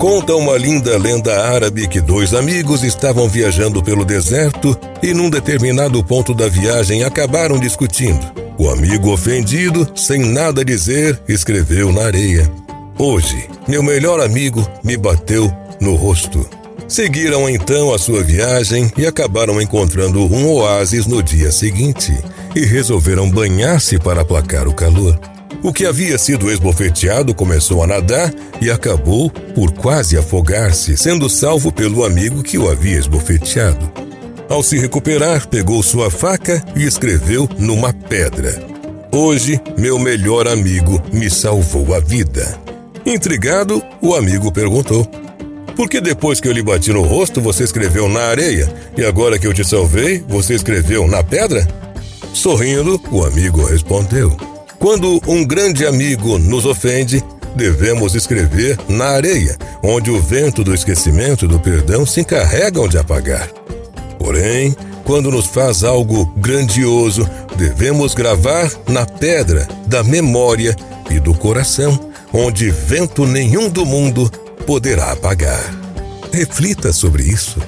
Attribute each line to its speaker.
Speaker 1: Conta uma linda lenda árabe que dois amigos estavam viajando pelo deserto e, num determinado ponto da viagem, acabaram discutindo. O amigo ofendido, sem nada dizer, escreveu na areia: Hoje, meu melhor amigo me bateu no rosto. Seguiram então a sua viagem e acabaram encontrando um oásis no dia seguinte e resolveram banhar-se para aplacar o calor. O que havia sido esbofeteado começou a nadar e acabou por quase afogar-se, sendo salvo pelo amigo que o havia esbofeteado. Ao se recuperar, pegou sua faca e escreveu numa pedra: Hoje, meu melhor amigo me salvou a vida. Intrigado, o amigo perguntou: Por que depois que eu lhe bati no rosto você escreveu na areia e agora que eu te salvei, você escreveu na pedra? Sorrindo, o amigo respondeu: quando um grande amigo nos ofende, devemos escrever na areia, onde o vento do esquecimento e do perdão se encarregam de apagar. Porém, quando nos faz algo grandioso, devemos gravar na pedra da memória e do coração, onde vento nenhum do mundo poderá apagar. Reflita sobre isso.